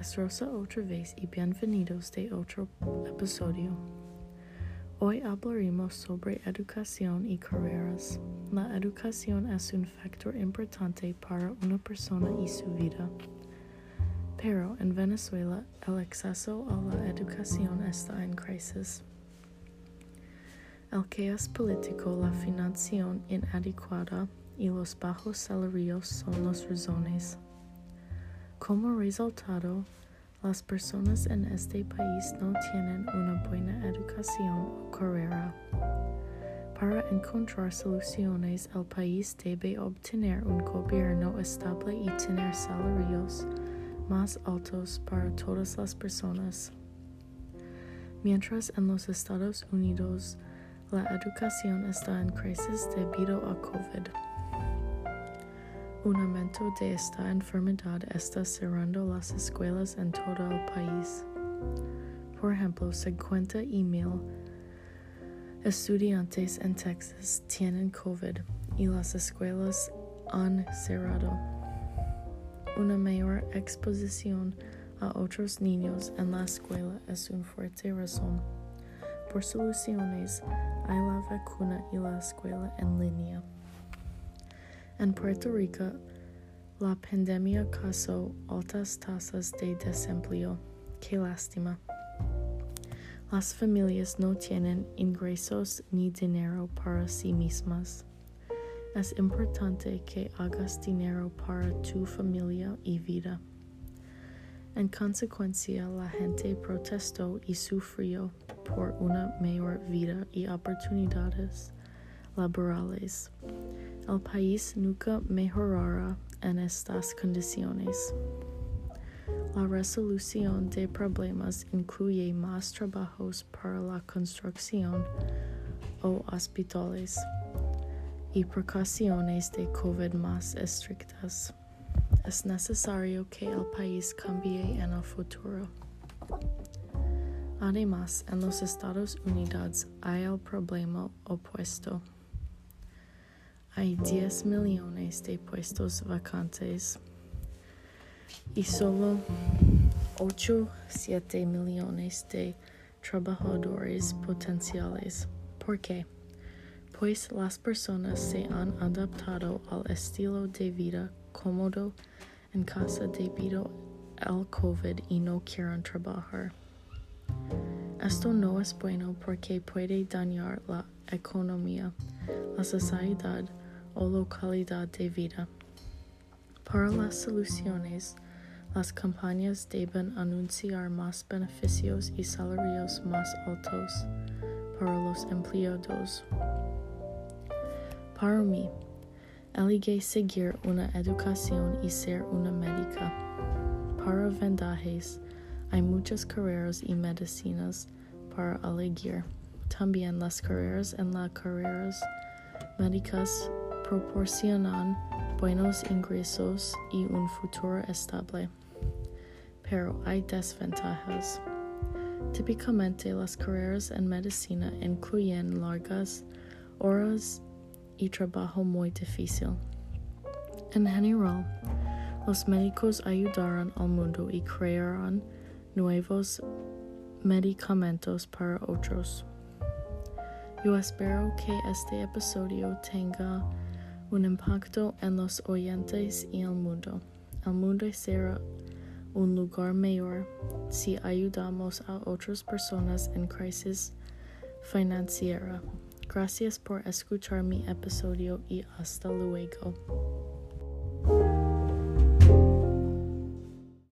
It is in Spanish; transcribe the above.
Rosa otra vez y bienvenidos de otro episodio. Hoy hablaremos sobre educación y carreras. La educación es un factor importante para una persona y su vida. Pero en Venezuela el acceso a la educación está en crisis. El que es político, la financiación inadecuada y los bajos salarios son las razones. Como resultado, las personas en este país no tienen una buena educación o carrera. Para encontrar soluciones, el país debe obtener un gobierno estable y tener salarios más altos para todas las personas. Mientras en los Estados Unidos la educación está en crisis debido a COVID. Un aumento de esta enfermedad está cerrando las escuelas en todo el país. Por ejemplo, 50 y mil estudiantes en Texas tienen COVID y las escuelas han cerrado. Una mayor exposición a otros niños en la escuela es una fuerte razón. Por soluciones, hay la vacuna y la escuela en línea. En Puerto Rico, la pandemia causó altas tasas de desempleo. Qué lástima. Las familias no tienen ingresos ni dinero para sí mismas. Es importante que hagas dinero para tu familia y vida. En consecuencia, la gente protestó y sufrió por una mejor vida y oportunidades laborales. El país nunca mejorará en estas condiciones. La resolución de problemas incluye más trabajos para la construcción o hospitales y precauciones de COVID más estrictas. Es necesario que el país cambie en el futuro. Además, en los Estados Unidos hay el problema opuesto. Hay 10 millones de puestos vacantes y solo 8, 7 millones de trabajadores potenciales. ¿Por qué? Pues las personas se han adaptado al estilo de vida cómodo en casa debido al COVID y no quieren trabajar. Esto no es bueno porque puede dañar la economía, la sociedad o la calidad de vida. Para las soluciones, las compañías deben anunciar más beneficios y salarios más altos para los empleados. Para mí, elige seguir una educación y ser una médica. Para vendajes, hay muchas carreras y medicinas para elegir. También las carreras en las carreras médicas proporcionan buenos ingresos y un futuro estable. Pero hay desventajas. Típicamente las carreras en medicina incluyen largas horas y trabajo muy difícil. En general, los médicos ayudarán al mundo y crearán nuevos medicamentos para otros. Yo espero que este episodio tenga un impacto en los oyentes y el mundo. El mundo será un lugar mejor si ayudamos a otras personas en crisis financiera. Gracias por escuchar mi episodio y hasta luego.